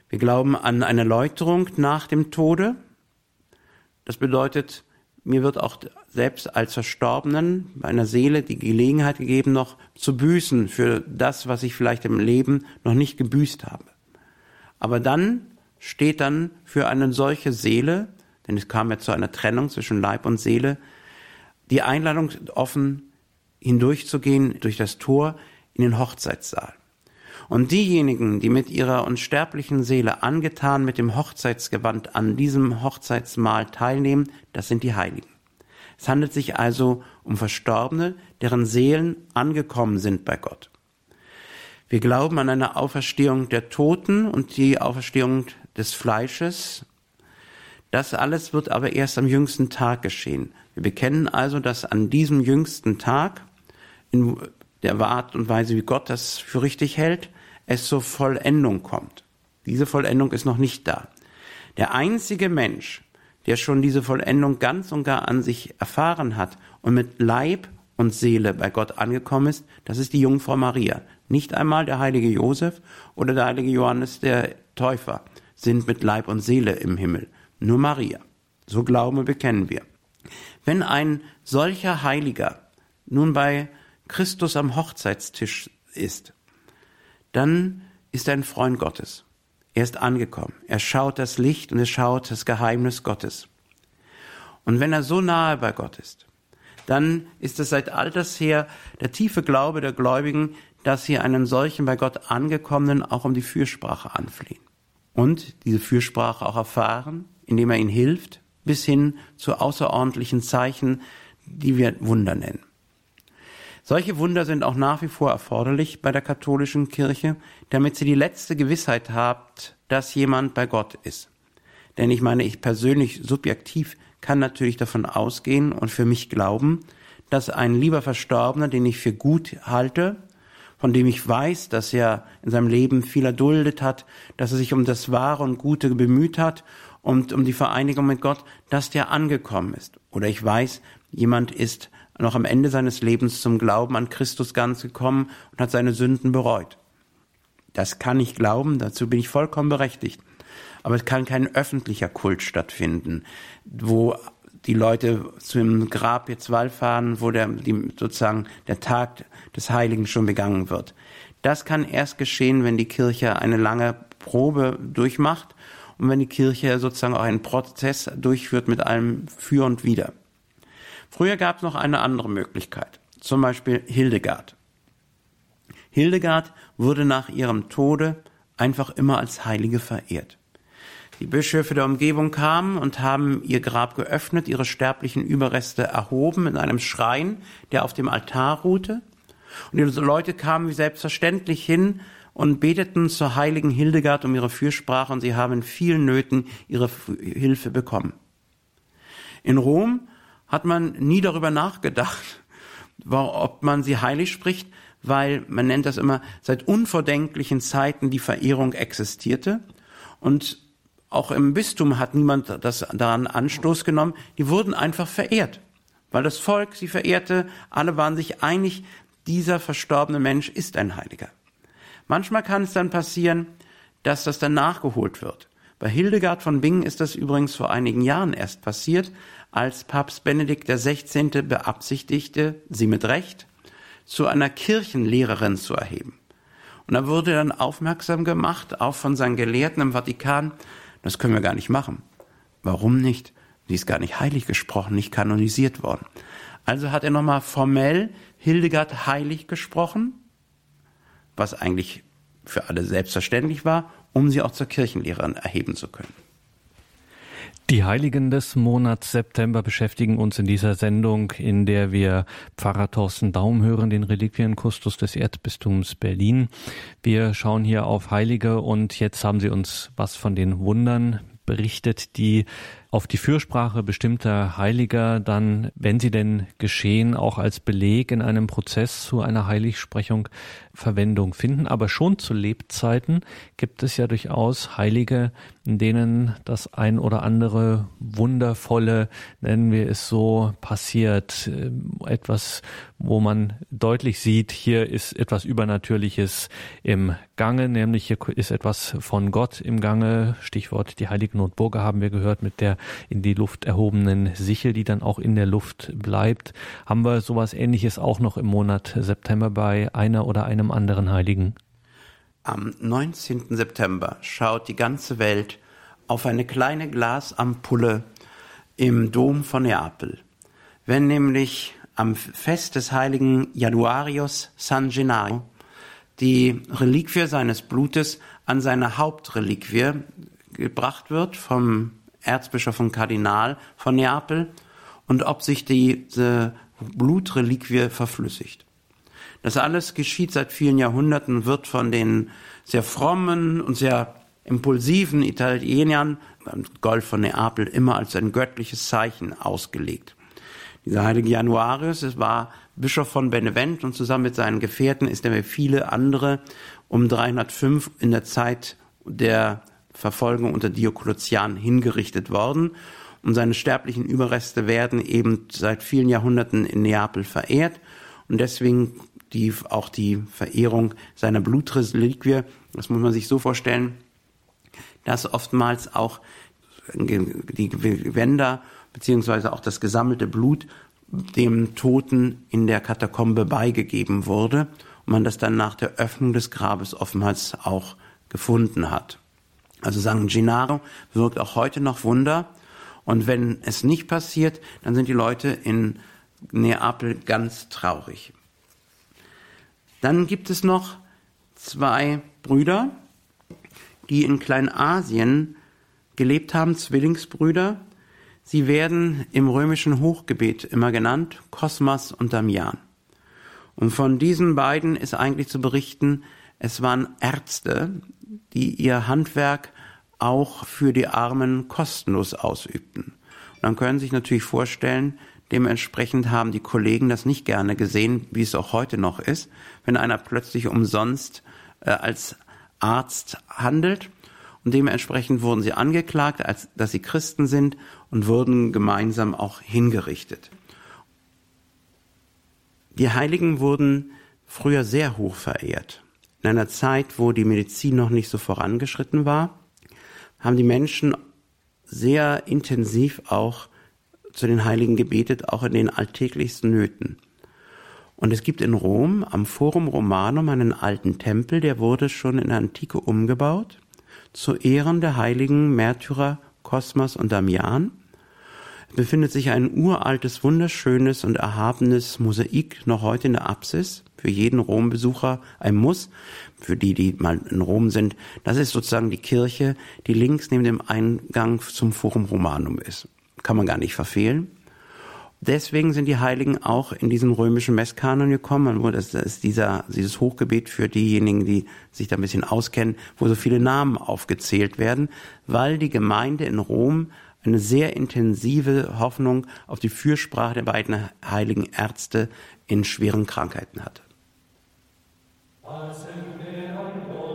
Wir glauben an eine Läuterung nach dem Tode. Das bedeutet, mir wird auch selbst als Verstorbenen meiner Seele die Gelegenheit gegeben, noch zu büßen für das, was ich vielleicht im Leben noch nicht gebüßt habe. Aber dann steht dann für eine solche Seele, denn es kam ja zu einer Trennung zwischen Leib und Seele, die Einladung offen hindurchzugehen durch das Tor in den Hochzeitssaal. Und diejenigen, die mit ihrer unsterblichen Seele angetan mit dem Hochzeitsgewand an diesem Hochzeitsmahl teilnehmen, das sind die Heiligen. Es handelt sich also um Verstorbene, deren Seelen angekommen sind bei Gott. Wir glauben an eine Auferstehung der Toten und die Auferstehung des Fleisches. Das alles wird aber erst am jüngsten Tag geschehen. Wir bekennen also, dass an diesem jüngsten Tag, in der Art und Weise, wie Gott das für richtig hält, es zur Vollendung kommt. Diese Vollendung ist noch nicht da. Der einzige Mensch, der schon diese Vollendung ganz und gar an sich erfahren hat und mit Leib und Seele bei Gott angekommen ist, das ist die Jungfrau Maria. Nicht einmal der heilige Josef oder der heilige Johannes der Täufer sind mit Leib und Seele im Himmel. Nur Maria. So glauben und bekennen wir. Wenn ein solcher Heiliger nun bei Christus am Hochzeitstisch ist, dann ist er ein Freund Gottes. Er ist angekommen. Er schaut das Licht und er schaut das Geheimnis Gottes. Und wenn er so nahe bei Gott ist, dann ist es seit alters her der tiefe Glaube der Gläubigen, dass sie einen solchen bei Gott angekommenen auch um die Fürsprache anflehen. Und diese Fürsprache auch erfahren, indem er ihnen hilft, bis hin zu außerordentlichen Zeichen, die wir Wunder nennen. Solche Wunder sind auch nach wie vor erforderlich bei der katholischen Kirche, damit sie die letzte Gewissheit habt, dass jemand bei Gott ist. Denn ich meine, ich persönlich subjektiv kann natürlich davon ausgehen und für mich glauben, dass ein lieber Verstorbener, den ich für gut halte, von dem ich weiß, dass er in seinem Leben viel erduldet hat, dass er sich um das Wahre und Gute bemüht hat und um die Vereinigung mit Gott, dass der angekommen ist. Oder ich weiß, jemand ist noch am Ende seines Lebens zum Glauben an Christus ganz gekommen und hat seine Sünden bereut. Das kann ich glauben, dazu bin ich vollkommen berechtigt. Aber es kann kein öffentlicher Kult stattfinden, wo die Leute zum Grab jetzt wallfahren, wo der, die, sozusagen der Tag des Heiligen schon begangen wird. Das kann erst geschehen, wenn die Kirche eine lange Probe durchmacht und wenn die Kirche sozusagen auch einen Prozess durchführt mit allem Für und Wider. Früher gab es noch eine andere Möglichkeit, zum Beispiel Hildegard. Hildegard wurde nach ihrem Tode einfach immer als Heilige verehrt. Die Bischöfe der Umgebung kamen und haben ihr Grab geöffnet, ihre sterblichen Überreste erhoben in einem Schrein, der auf dem Altar ruhte. Und die Leute kamen wie selbstverständlich hin und beteten zur heiligen Hildegard um ihre Fürsprache und sie haben in vielen Nöten ihre Hilfe bekommen. In Rom hat man nie darüber nachgedacht, ob man sie heilig spricht, weil man nennt das immer, seit unvordenklichen Zeiten die Verehrung existierte und auch im Bistum hat niemand das daran Anstoß genommen. Die wurden einfach verehrt, weil das Volk sie verehrte. Alle waren sich einig, dieser verstorbene Mensch ist ein Heiliger. Manchmal kann es dann passieren, dass das dann nachgeholt wird. Bei Hildegard von Bingen ist das übrigens vor einigen Jahren erst passiert, als Papst Benedikt XVI. beabsichtigte, sie mit Recht zu einer Kirchenlehrerin zu erheben. Und da wurde dann aufmerksam gemacht, auch von seinen Gelehrten im Vatikan, das können wir gar nicht machen. Warum nicht? Sie ist gar nicht heilig gesprochen, nicht kanonisiert worden. Also hat er nochmal formell Hildegard heilig gesprochen, was eigentlich für alle selbstverständlich war, um sie auch zur Kirchenlehrerin erheben zu können. Die Heiligen des Monats September beschäftigen uns in dieser Sendung, in der wir Pfarrer Thorsten Daum hören, den Reliquienkustus des Erzbistums Berlin. Wir schauen hier auf Heilige und jetzt haben Sie uns was von den Wundern berichtet, die auf die Fürsprache bestimmter Heiliger dann, wenn sie denn geschehen, auch als Beleg in einem Prozess zu einer Heiligsprechung Verwendung finden. Aber schon zu Lebzeiten gibt es ja durchaus Heilige, in denen das ein oder andere wundervolle, nennen wir es so, passiert. Etwas, wo man deutlich sieht, hier ist etwas Übernatürliches im Gange, nämlich hier ist etwas von Gott im Gange. Stichwort die heilige Notburge haben wir gehört mit der in die Luft erhobenen Sichel, die dann auch in der Luft bleibt. Haben wir sowas ähnliches auch noch im Monat September bei einer oder einem anderen Heiligen? Am 19. September schaut die ganze Welt auf eine kleine Glasampulle im Dom von Neapel. Wenn nämlich am Fest des heiligen Januarius San Gennaro die Reliquie seines Blutes an seine Hauptreliquie gebracht wird vom Erzbischof und Kardinal von Neapel und ob sich diese Blutreliquie verflüssigt. Das alles geschieht seit vielen Jahrhunderten, wird von den sehr frommen und sehr impulsiven Italienern beim Golf von Neapel immer als ein göttliches Zeichen ausgelegt. Dieser heilige Januarius, es war Bischof von Benevent und zusammen mit seinen Gefährten ist er wie viele andere um 305 in der Zeit der Verfolgung unter Diokletian hingerichtet worden. Und seine sterblichen Überreste werden eben seit vielen Jahrhunderten in Neapel verehrt. Und deswegen die, auch die Verehrung seiner Blutreliquie. Das muss man sich so vorstellen, dass oftmals auch die Gewänder beziehungsweise auch das gesammelte Blut dem Toten in der Katakombe beigegeben wurde und man das dann nach der Öffnung des Grabes oftmals auch gefunden hat. Also San Gennaro wirkt auch heute noch Wunder. Und wenn es nicht passiert, dann sind die Leute in Neapel ganz traurig. Dann gibt es noch zwei Brüder, die in Kleinasien gelebt haben, Zwillingsbrüder. Sie werden im römischen Hochgebet immer genannt, Kosmas und Damian. Und von diesen beiden ist eigentlich zu berichten, es waren Ärzte, die ihr Handwerk auch für die Armen kostenlos ausübten. Und dann können Sie sich natürlich vorstellen, dementsprechend haben die Kollegen das nicht gerne gesehen, wie es auch heute noch ist, wenn einer plötzlich umsonst äh, als Arzt handelt. Und dementsprechend wurden sie angeklagt, als dass sie Christen sind und wurden gemeinsam auch hingerichtet. Die Heiligen wurden früher sehr hoch verehrt. In einer Zeit, wo die Medizin noch nicht so vorangeschritten war, haben die Menschen sehr intensiv auch zu den Heiligen gebetet, auch in den alltäglichsten Nöten. Und es gibt in Rom am Forum Romanum einen alten Tempel, der wurde schon in der Antike umgebaut, zu Ehren der heiligen Märtyrer Kosmas und Damian. Es befindet sich ein uraltes, wunderschönes und erhabenes Mosaik noch heute in der Apsis für jeden Rombesucher ein Muss, für die, die mal in Rom sind. Das ist sozusagen die Kirche, die links neben dem Eingang zum Forum Romanum ist. Kann man gar nicht verfehlen. Deswegen sind die Heiligen auch in diesen römischen Messkanon gekommen, wo das ist dieser, dieses Hochgebet für diejenigen, die sich da ein bisschen auskennen, wo so viele Namen aufgezählt werden, weil die Gemeinde in Rom eine sehr intensive Hoffnung auf die Fürsprache der beiden heiligen Ärzte in schweren Krankheiten hatte. Pasen me ein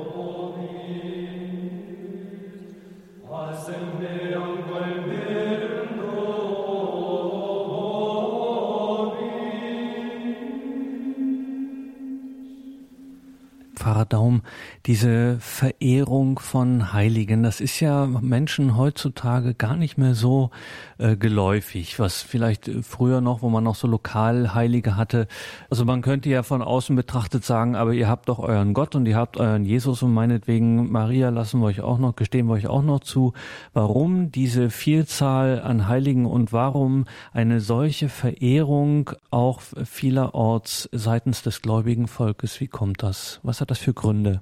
Pfarrer Daum, diese Verehrung von Heiligen, das ist ja Menschen heutzutage gar nicht mehr so äh, geläufig, was vielleicht früher noch, wo man noch so Lokalheilige hatte. Also man könnte ja von außen betrachtet sagen, aber ihr habt doch euren Gott und ihr habt euren Jesus und meinetwegen Maria lassen wir euch auch noch, gestehen wir euch auch noch zu. Warum diese Vielzahl an Heiligen und warum eine solche Verehrung auch vielerorts seitens des gläubigen Volkes? Wie kommt das? Was hat das für Gründe?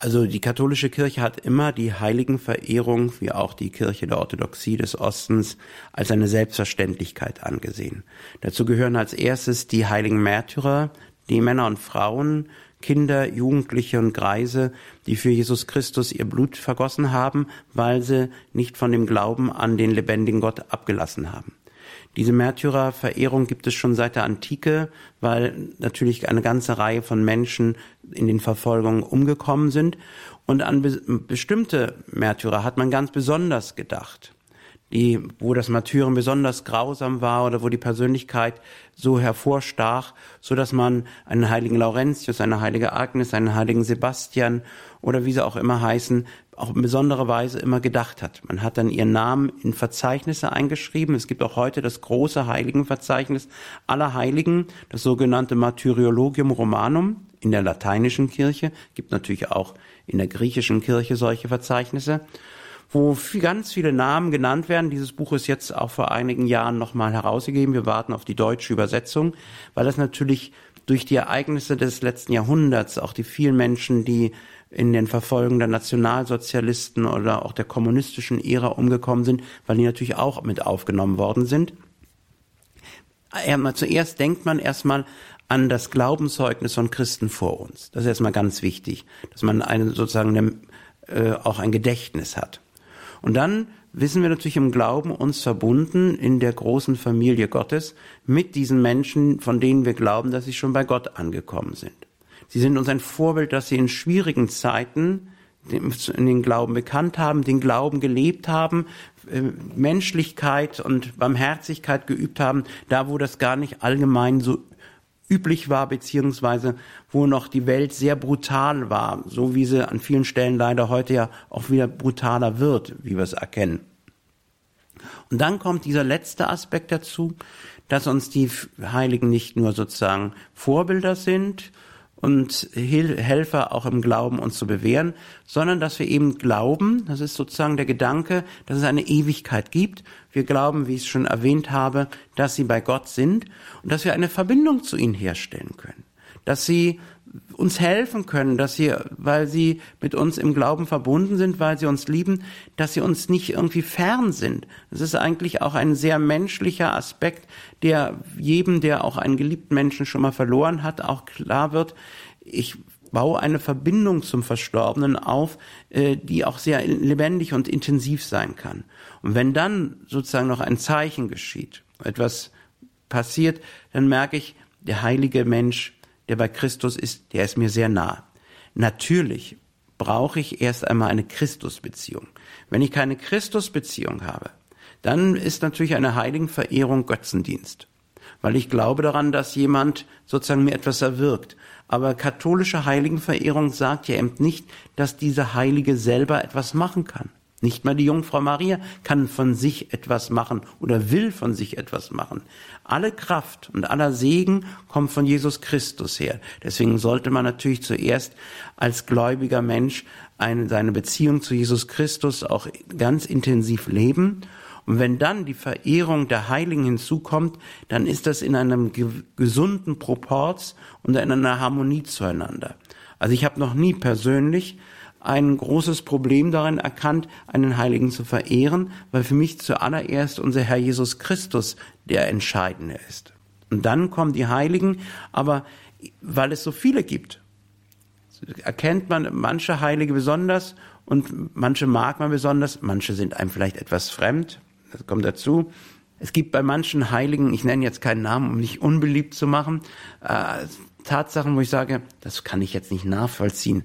Also die katholische Kirche hat immer die Heiligenverehrung, wie auch die Kirche der Orthodoxie des Ostens, als eine Selbstverständlichkeit angesehen. Dazu gehören als erstes die heiligen Märtyrer, die Männer und Frauen, Kinder, Jugendliche und Greise, die für Jesus Christus ihr Blut vergossen haben, weil sie nicht von dem Glauben an den lebendigen Gott abgelassen haben. Diese Märtyrerverehrung gibt es schon seit der Antike, weil natürlich eine ganze Reihe von Menschen in den Verfolgungen umgekommen sind. Und an be bestimmte Märtyrer hat man ganz besonders gedacht die, wo das Martyrium besonders grausam war oder wo die Persönlichkeit so hervorstach, so dass man einen heiligen Laurentius, eine heilige Agnes, einen heiligen Sebastian oder wie sie auch immer heißen, auch in besonderer Weise immer gedacht hat. Man hat dann ihren Namen in Verzeichnisse eingeschrieben. Es gibt auch heute das große Heiligenverzeichnis aller Heiligen, das sogenannte Martyriologium Romanum in der lateinischen Kirche, gibt natürlich auch in der griechischen Kirche solche Verzeichnisse wo ganz viele Namen genannt werden. Dieses Buch ist jetzt auch vor einigen Jahren nochmal herausgegeben. Wir warten auf die deutsche Übersetzung, weil das natürlich durch die Ereignisse des letzten Jahrhunderts, auch die vielen Menschen, die in den Verfolgungen der Nationalsozialisten oder auch der kommunistischen Ära umgekommen sind, weil die natürlich auch mit aufgenommen worden sind. Zuerst denkt man erstmal an das Glaubenszeugnis von Christen vor uns. Das ist erstmal ganz wichtig, dass man eine, sozusagen eine, äh, auch ein Gedächtnis hat. Und dann wissen wir natürlich im Glauben uns verbunden in der großen Familie Gottes mit diesen Menschen, von denen wir glauben, dass sie schon bei Gott angekommen sind. Sie sind uns ein Vorbild, dass sie in schwierigen Zeiten den Glauben bekannt haben, den Glauben gelebt haben, äh, Menschlichkeit und Barmherzigkeit geübt haben, da wo das gar nicht allgemein so üblich war, beziehungsweise wo noch die Welt sehr brutal war, so wie sie an vielen Stellen leider heute ja auch wieder brutaler wird, wie wir es erkennen. Und dann kommt dieser letzte Aspekt dazu, dass uns die Heiligen nicht nur sozusagen Vorbilder sind, und Helfer auch im Glauben uns zu bewähren, sondern dass wir eben glauben, das ist sozusagen der Gedanke, dass es eine Ewigkeit gibt. Wir glauben, wie ich es schon erwähnt habe, dass sie bei Gott sind und dass wir eine Verbindung zu ihnen herstellen können. Dass sie uns helfen können, dass sie, weil sie mit uns im Glauben verbunden sind, weil sie uns lieben, dass sie uns nicht irgendwie fern sind. Das ist eigentlich auch ein sehr menschlicher Aspekt, der jedem, der auch einen geliebten Menschen schon mal verloren hat, auch klar wird. Ich baue eine Verbindung zum Verstorbenen auf, äh, die auch sehr lebendig und intensiv sein kann. Und wenn dann sozusagen noch ein Zeichen geschieht, etwas passiert, dann merke ich, der heilige Mensch der bei Christus ist, der ist mir sehr nah. Natürlich brauche ich erst einmal eine Christusbeziehung. Wenn ich keine Christusbeziehung habe, dann ist natürlich eine Heiligenverehrung Götzendienst. Weil ich glaube daran, dass jemand sozusagen mir etwas erwirkt. Aber katholische Heiligenverehrung sagt ja eben nicht, dass dieser Heilige selber etwas machen kann. Nicht mal die Jungfrau Maria kann von sich etwas machen oder will von sich etwas machen. Alle Kraft und aller Segen kommt von Jesus Christus her. Deswegen sollte man natürlich zuerst als gläubiger Mensch eine, seine Beziehung zu Jesus Christus auch ganz intensiv leben. Und wenn dann die Verehrung der Heiligen hinzukommt, dann ist das in einem gesunden Proporz und in einer Harmonie zueinander. Also ich habe noch nie persönlich ein großes Problem darin erkannt, einen Heiligen zu verehren, weil für mich zuallererst unser Herr Jesus Christus der Entscheidende ist. Und dann kommen die Heiligen, aber weil es so viele gibt, erkennt man manche Heilige besonders und manche mag man besonders, manche sind einem vielleicht etwas fremd, das kommt dazu. Es gibt bei manchen Heiligen, ich nenne jetzt keinen Namen, um nicht unbeliebt zu machen, äh, Tatsachen, wo ich sage, das kann ich jetzt nicht nachvollziehen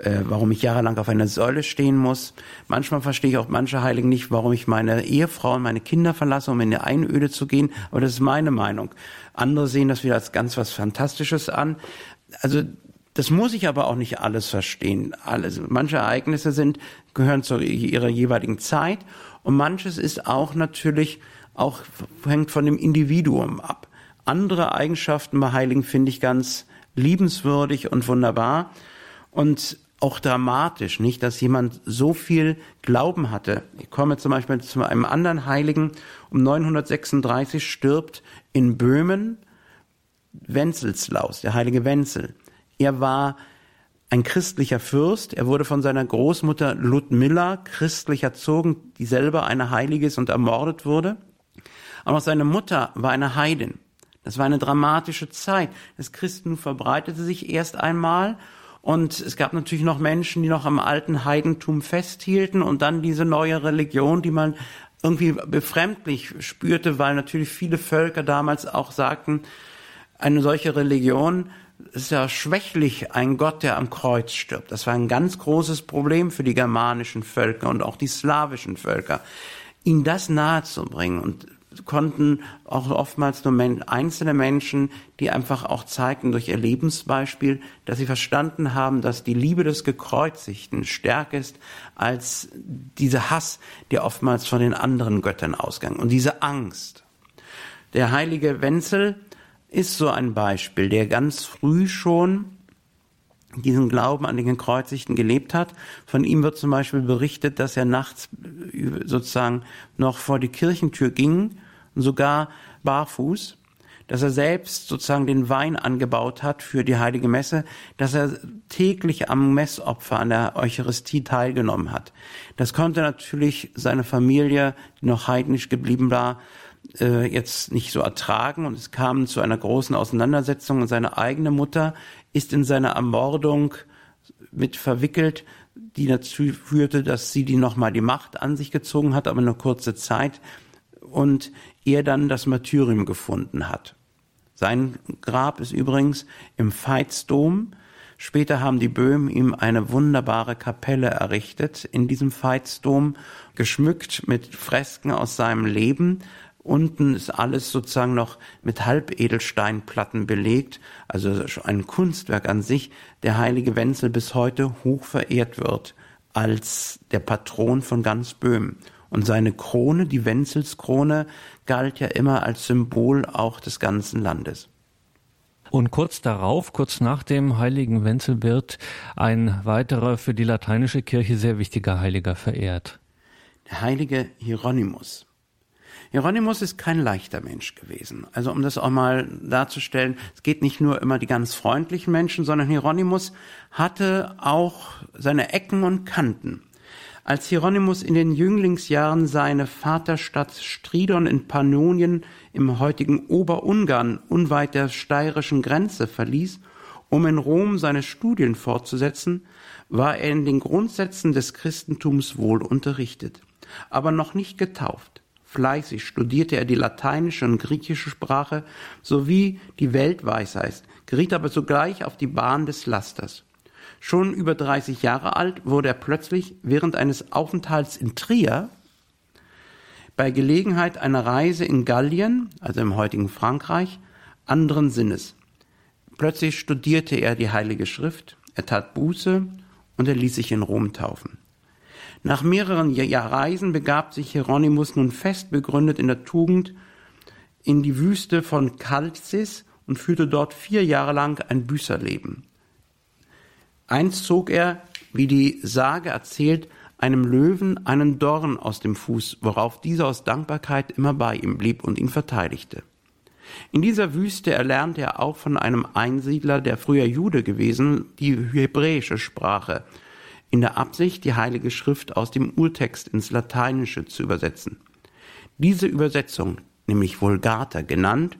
äh, warum ich jahrelang auf einer Säule stehen muss. Manchmal verstehe ich auch manche Heiligen nicht, warum ich meine Ehefrau und meine Kinder verlasse, um in die Einöde zu gehen. Aber das ist meine Meinung. Andere sehen das wieder als ganz was Fantastisches an. Also das muss ich aber auch nicht alles verstehen. Alles. Manche Ereignisse sind, gehören zu ihrer jeweiligen Zeit und manches ist auch natürlich auch hängt von dem Individuum ab. Andere Eigenschaften bei Heiligen finde ich ganz liebenswürdig und wunderbar. Und auch dramatisch, nicht, dass jemand so viel Glauben hatte. Ich komme zum Beispiel zu einem anderen Heiligen. Um 936 stirbt in Böhmen Wenzelslaus, der heilige Wenzel. Er war ein christlicher Fürst. Er wurde von seiner Großmutter Ludmilla christlich erzogen, die selber eine Heilige ist und ermordet wurde. Aber seine Mutter war eine Heidin. Das war eine dramatische Zeit. Das Christentum verbreitete sich erst einmal und es gab natürlich noch Menschen, die noch am alten Heidentum festhielten und dann diese neue Religion, die man irgendwie befremdlich spürte, weil natürlich viele Völker damals auch sagten, eine solche Religion ist ja schwächlich, ein Gott, der am Kreuz stirbt. Das war ein ganz großes Problem für die germanischen Völker und auch die slawischen Völker, ihnen das nahezubringen. Und konnten auch oftmals nur einzelne Menschen, die einfach auch zeigten durch ihr Lebensbeispiel, dass sie verstanden haben, dass die Liebe des Gekreuzigten stärker ist als dieser Hass, der oftmals von den anderen Göttern ausgang und diese Angst. Der heilige Wenzel ist so ein Beispiel, der ganz früh schon diesen Glauben an den Gekreuzigten gelebt hat. Von ihm wird zum Beispiel berichtet, dass er nachts sozusagen noch vor die Kirchentür ging sogar barfuß, dass er selbst sozusagen den Wein angebaut hat für die heilige Messe, dass er täglich am Messopfer an der Eucharistie teilgenommen hat. Das konnte natürlich seine Familie, die noch heidnisch geblieben war, äh, jetzt nicht so ertragen. Und es kam zu einer großen Auseinandersetzung. Und seine eigene Mutter ist in seine Ermordung mit verwickelt, die dazu führte, dass sie die nochmal die Macht an sich gezogen hat, aber nur kurze Zeit. Und er dann das Martyrium gefunden hat. Sein Grab ist übrigens im Veitsdom. Später haben die Böhmen ihm eine wunderbare Kapelle errichtet in diesem Veitsdom, geschmückt mit Fresken aus seinem Leben, Unten ist alles sozusagen noch mit Halbedelsteinplatten belegt, also ein Kunstwerk an sich. Der heilige Wenzel bis heute hoch verehrt wird als der Patron von ganz Böhmen. Und seine Krone, die Wenzelskrone, galt ja immer als Symbol auch des ganzen Landes. Und kurz darauf, kurz nach dem heiligen Wenzel wird ein weiterer für die lateinische Kirche sehr wichtiger Heiliger verehrt. Der heilige Hieronymus. Hieronymus ist kein leichter Mensch gewesen. Also um das auch mal darzustellen, es geht nicht nur immer die ganz freundlichen Menschen, sondern Hieronymus hatte auch seine Ecken und Kanten. Als Hieronymus in den Jünglingsjahren seine Vaterstadt Stridon in Pannonien im heutigen Oberungarn unweit der steirischen Grenze verließ, um in Rom seine Studien fortzusetzen, war er in den Grundsätzen des Christentums wohl unterrichtet, aber noch nicht getauft. Fleißig studierte er die lateinische und griechische Sprache sowie die Weltweisheit, geriet aber sogleich auf die Bahn des Lasters. Schon über 30 Jahre alt wurde er plötzlich während eines Aufenthalts in Trier bei Gelegenheit einer Reise in Gallien, also im heutigen Frankreich, anderen Sinnes. Plötzlich studierte er die Heilige Schrift, er tat Buße und er ließ sich in Rom taufen. Nach mehreren Reisen begab sich Hieronymus nun fest begründet in der Tugend in die Wüste von Kalzis und führte dort vier Jahre lang ein Büßerleben. Einst zog er, wie die Sage erzählt, einem Löwen einen Dorn aus dem Fuß, worauf dieser aus Dankbarkeit immer bei ihm blieb und ihn verteidigte. In dieser Wüste erlernte er auch von einem Einsiedler, der früher Jude gewesen, die hebräische Sprache, in der Absicht, die Heilige Schrift aus dem Urtext ins Lateinische zu übersetzen. Diese Übersetzung, nämlich Vulgata genannt,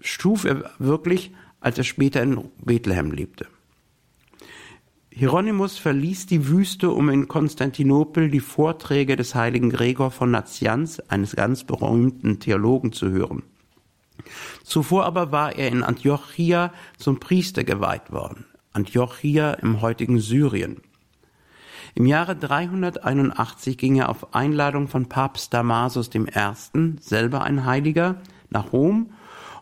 schuf er wirklich, als er später in Bethlehem lebte. Hieronymus verließ die Wüste, um in Konstantinopel die Vorträge des heiligen Gregor von Nazianz, eines ganz berühmten Theologen, zu hören. Zuvor aber war er in Antiochia zum Priester geweiht worden. Antiochia im heutigen Syrien. Im Jahre 381 ging er auf Einladung von Papst Damasus I., selber ein Heiliger, nach Rom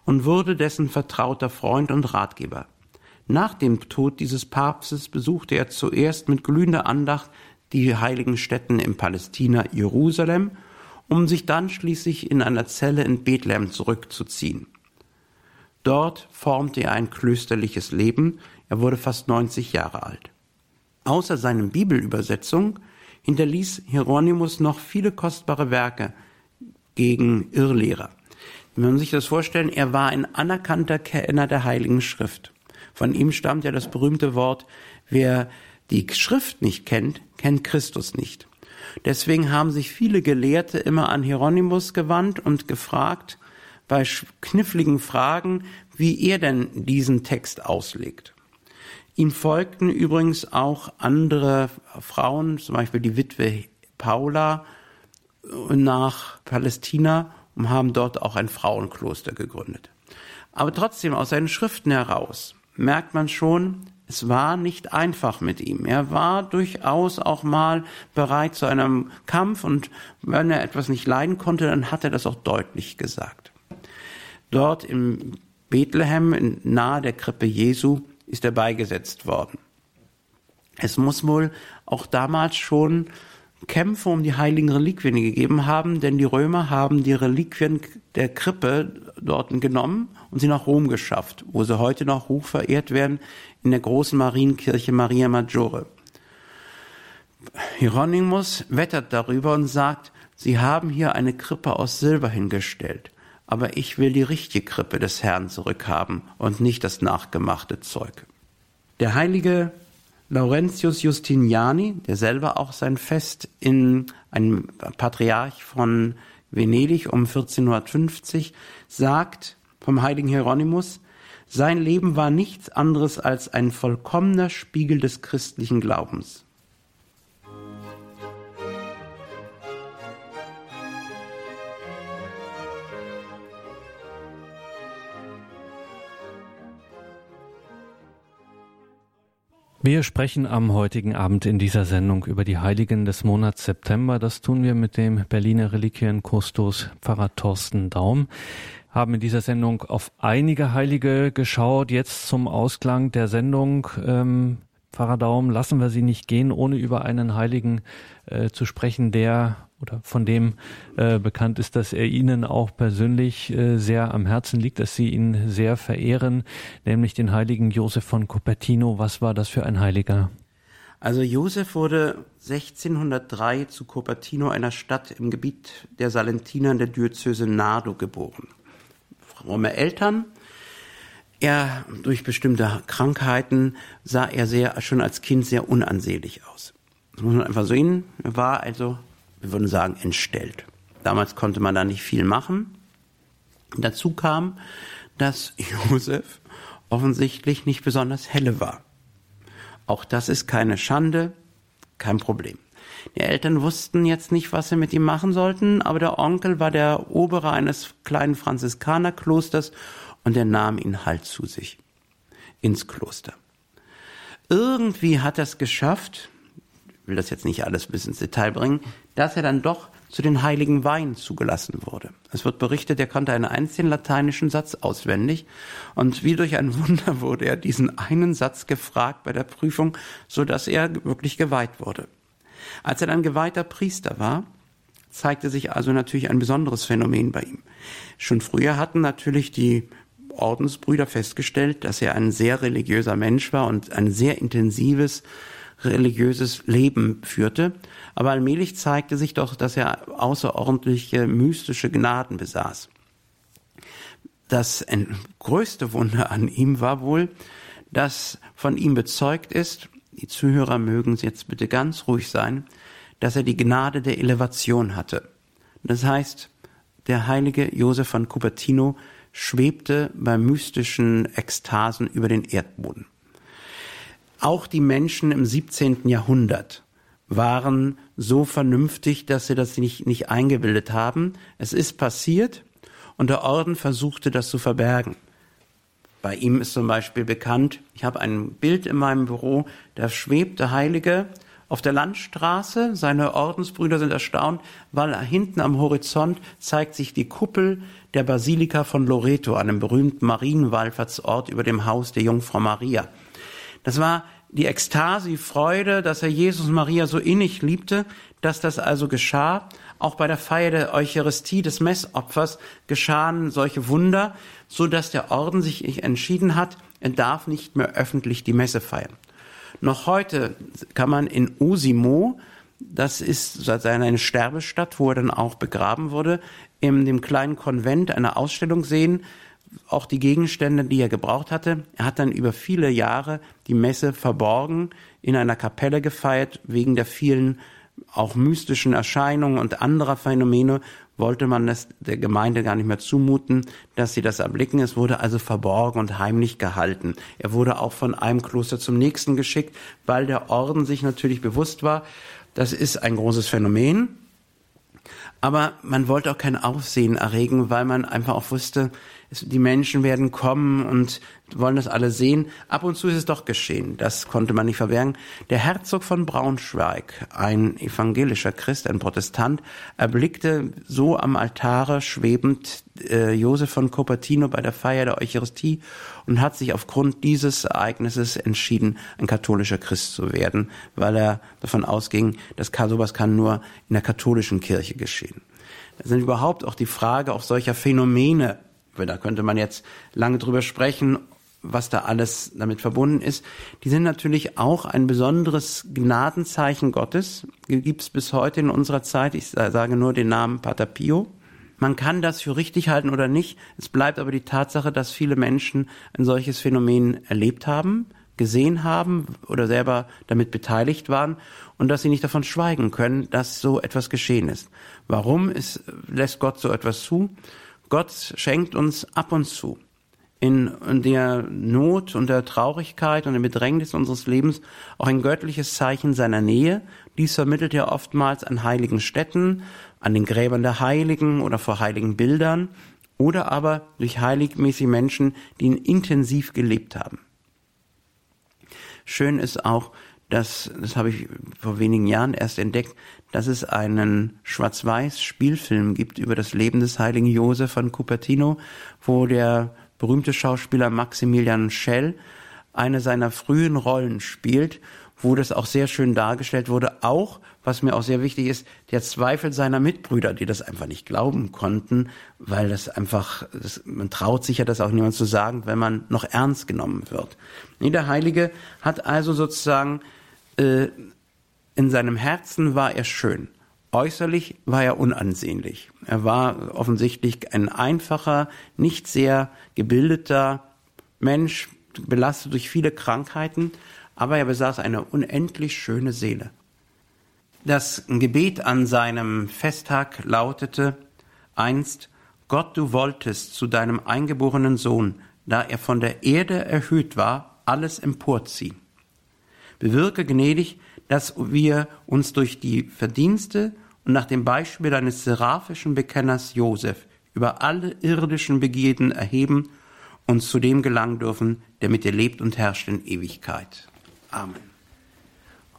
und wurde dessen vertrauter Freund und Ratgeber. Nach dem Tod dieses Papstes besuchte er zuerst mit glühender Andacht die heiligen Stätten in Palästina, Jerusalem, um sich dann schließlich in einer Zelle in Bethlehem zurückzuziehen. Dort formte er ein klösterliches Leben, er wurde fast 90 Jahre alt. Außer seinen Bibelübersetzungen hinterließ Hieronymus noch viele kostbare Werke gegen Irrlehrer. Wenn man sich das vorstellen, er war ein anerkannter Kenner der Heiligen Schrift. Von ihm stammt ja das berühmte Wort, wer die Schrift nicht kennt, kennt Christus nicht. Deswegen haben sich viele Gelehrte immer an Hieronymus gewandt und gefragt, bei kniffligen Fragen, wie er denn diesen Text auslegt. Ihm folgten übrigens auch andere Frauen, zum Beispiel die Witwe Paula nach Palästina und haben dort auch ein Frauenkloster gegründet. Aber trotzdem aus seinen Schriften heraus merkt man schon, es war nicht einfach mit ihm. Er war durchaus auch mal bereit zu einem Kampf und wenn er etwas nicht leiden konnte, dann hat er das auch deutlich gesagt. Dort im Bethlehem, nahe der Krippe Jesu, ist er beigesetzt worden. Es muss wohl auch damals schon Kämpfe um die heiligen Reliquien gegeben haben, denn die Römer haben die Reliquien der Krippe dort genommen und sie nach Rom geschafft, wo sie heute noch hoch verehrt werden in der großen Marienkirche Maria Maggiore. Hieronymus wettert darüber und sagt, sie haben hier eine Krippe aus Silber hingestellt, aber ich will die richtige Krippe des Herrn zurückhaben und nicht das nachgemachte Zeug. Der heilige Laurentius Justiniani, der selber auch sein Fest in einem Patriarch von Venedig um 1450 sagt vom heiligen Hieronymus, sein Leben war nichts anderes als ein vollkommener Spiegel des christlichen Glaubens. Wir sprechen am heutigen Abend in dieser Sendung über die Heiligen des Monats September. Das tun wir mit dem Berliner Reliquienkustos Pfarrer Thorsten Daum. Haben in dieser Sendung auf einige Heilige geschaut. Jetzt zum Ausklang der Sendung ähm, Pfarrer Daum, lassen wir Sie nicht gehen, ohne über einen Heiligen äh, zu sprechen, der oder von dem äh, bekannt ist, dass er Ihnen auch persönlich äh, sehr am Herzen liegt, dass Sie ihn sehr verehren, nämlich den heiligen Josef von Cupertino. Was war das für ein Heiliger? Also Josef wurde 1603 zu Cupertino, einer Stadt im Gebiet der Salentiner in der Diözese Nardo, geboren. Fromme Eltern, er, durch bestimmte Krankheiten sah er sehr, schon als Kind sehr unansehlich aus. Das muss man einfach sehen. Er war also, wir würden sagen, entstellt. Damals konnte man da nicht viel machen. Dazu kam, dass [LAUGHS] Josef offensichtlich nicht besonders helle war. Auch das ist keine Schande, kein Problem. Die Eltern wussten jetzt nicht, was sie mit ihm machen sollten, aber der Onkel war der Oberer eines kleinen Franziskanerklosters und er nahm ihn halt zu sich ins Kloster. Irgendwie hat er es geschafft, will das jetzt nicht alles bis ins Detail bringen, dass er dann doch zu den heiligen Weinen zugelassen wurde. Es wird berichtet, er konnte einen einzigen lateinischen Satz auswendig und wie durch ein Wunder [LAUGHS] wurde er diesen einen Satz gefragt bei der Prüfung, so dass er wirklich geweiht wurde. Als er dann geweihter Priester war, zeigte sich also natürlich ein besonderes Phänomen bei ihm. Schon früher hatten natürlich die Ordensbrüder festgestellt, dass er ein sehr religiöser Mensch war und ein sehr intensives religiöses Leben führte. Aber allmählich zeigte sich doch, dass er außerordentliche mystische Gnaden besaß. Das größte Wunder an ihm war wohl, dass von ihm bezeugt ist, die Zuhörer mögen jetzt bitte ganz ruhig sein, dass er die Gnade der Elevation hatte. Das heißt, der heilige Josef von Cupertino schwebte bei mystischen Ekstasen über den Erdboden. Auch die Menschen im 17. Jahrhundert waren so vernünftig, dass sie das nicht, nicht eingebildet haben. Es ist passiert und der Orden versuchte das zu verbergen. Bei ihm ist zum Beispiel bekannt, ich habe ein Bild in meinem Büro, da schwebt der Heilige auf der Landstraße. Seine Ordensbrüder sind erstaunt, weil hinten am Horizont zeigt sich die Kuppel der Basilika von Loreto, einem berühmten Marienwallfahrtsort über dem Haus der Jungfrau Maria. Das war die Ekstase, die Freude, dass er Jesus Maria so innig liebte, dass das also geschah. Auch bei der Feier der Eucharistie des Messopfers geschahen solche Wunder, so dass der Orden sich entschieden hat, er darf nicht mehr öffentlich die Messe feiern. Noch heute kann man in Usimo, das ist seine Sterbestadt, wo er dann auch begraben wurde, in dem kleinen Konvent eine Ausstellung sehen, auch die Gegenstände, die er gebraucht hatte. Er hat dann über viele Jahre die Messe verborgen in einer Kapelle gefeiert, wegen der vielen auch mystischen Erscheinungen und anderer Phänomene wollte man es der Gemeinde gar nicht mehr zumuten, dass sie das erblicken. Es wurde also verborgen und heimlich gehalten. Er wurde auch von einem Kloster zum nächsten geschickt, weil der Orden sich natürlich bewusst war, das ist ein großes Phänomen. Aber man wollte auch kein Aufsehen erregen, weil man einfach auch wusste, die Menschen werden kommen und wollen das alle sehen. Ab und zu ist es doch geschehen. Das konnte man nicht verbergen. Der Herzog von Braunschweig, ein evangelischer Christ, ein Protestant, erblickte so am Altare schwebend äh, Josef von Cupertino bei der Feier der Eucharistie und hat sich aufgrund dieses Ereignisses entschieden, ein katholischer Christ zu werden, weil er davon ausging, dass sowas kann nur in der katholischen Kirche geschehen. Da sind überhaupt auch die Frage auch solcher Phänomene da könnte man jetzt lange drüber sprechen, was da alles damit verbunden ist. Die sind natürlich auch ein besonderes Gnadenzeichen Gottes. Gibt es bis heute in unserer Zeit. Ich sage nur den Namen Pater Pio. Man kann das für richtig halten oder nicht. Es bleibt aber die Tatsache, dass viele Menschen ein solches Phänomen erlebt haben, gesehen haben oder selber damit beteiligt waren und dass sie nicht davon schweigen können, dass so etwas geschehen ist. Warum ist, lässt Gott so etwas zu? Gott schenkt uns ab und zu in, der Not und der Traurigkeit und der Bedrängnis unseres Lebens auch ein göttliches Zeichen seiner Nähe. Dies vermittelt er oftmals an heiligen Städten, an den Gräbern der Heiligen oder vor heiligen Bildern oder aber durch heiligmäßige Menschen, die ihn intensiv gelebt haben. Schön ist auch, dass, das habe ich vor wenigen Jahren erst entdeckt, dass es einen Schwarz-Weiß-Spielfilm gibt über das Leben des heiligen Josef von Cupertino, wo der berühmte Schauspieler Maximilian Schell eine seiner frühen Rollen spielt, wo das auch sehr schön dargestellt wurde. Auch, was mir auch sehr wichtig ist, der Zweifel seiner Mitbrüder, die das einfach nicht glauben konnten, weil das einfach, das, man traut sich ja das auch niemand zu sagen, wenn man noch ernst genommen wird. Nee, der Heilige hat also sozusagen, äh, in seinem Herzen war er schön. Äußerlich war er unansehnlich. Er war offensichtlich ein einfacher, nicht sehr gebildeter Mensch, belastet durch viele Krankheiten, aber er besaß eine unendlich schöne Seele. Das Gebet an seinem Festtag lautete einst Gott, du wolltest zu deinem eingeborenen Sohn, da er von der Erde erhöht war, alles emporziehen. Bewirke gnädig, dass wir uns durch die Verdienste und nach dem Beispiel eines seraphischen Bekenners Josef über alle irdischen Begierden erheben und zu dem gelangen dürfen, der mit dir lebt und herrscht in Ewigkeit. Amen.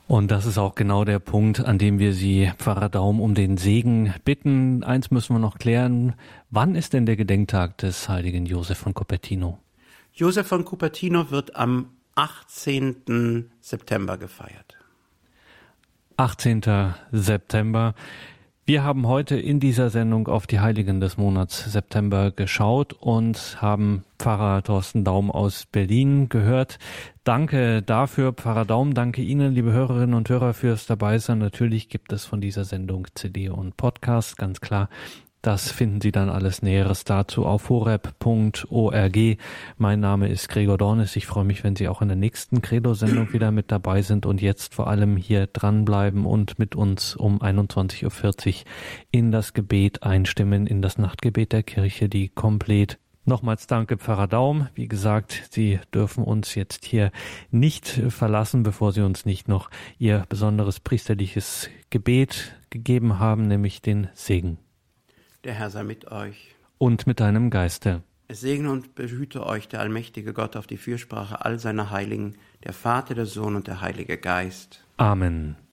Und das ist auch genau der Punkt, an dem wir Sie, Pfarrer Daum, um den Segen bitten. Eins müssen wir noch klären. Wann ist denn der Gedenktag des heiligen Josef von Cupertino? Josef von Cupertino wird am 18. September gefeiert. 18. September. Wir haben heute in dieser Sendung auf die Heiligen des Monats September geschaut und haben Pfarrer Thorsten Daum aus Berlin gehört. Danke dafür, Pfarrer Daum. Danke Ihnen, liebe Hörerinnen und Hörer, fürs Dabeisein. Natürlich gibt es von dieser Sendung CD und Podcast, ganz klar. Das finden Sie dann alles Näheres dazu auf horeb.org. Mein Name ist Gregor Dornis. Ich freue mich, wenn Sie auch in der nächsten Credo-Sendung wieder mit dabei sind und jetzt vor allem hier dranbleiben und mit uns um 21.40 Uhr in das Gebet einstimmen, in das Nachtgebet der Kirche, die komplett Nochmals danke, Pfarrer Daum. Wie gesagt, Sie dürfen uns jetzt hier nicht verlassen, bevor Sie uns nicht noch Ihr besonderes priesterliches Gebet gegeben haben, nämlich den Segen. Der Herr sei mit euch. Und mit deinem Geiste. Es segne und behüte euch der allmächtige Gott auf die Fürsprache all seiner Heiligen, der Vater, der Sohn und der Heilige Geist. Amen.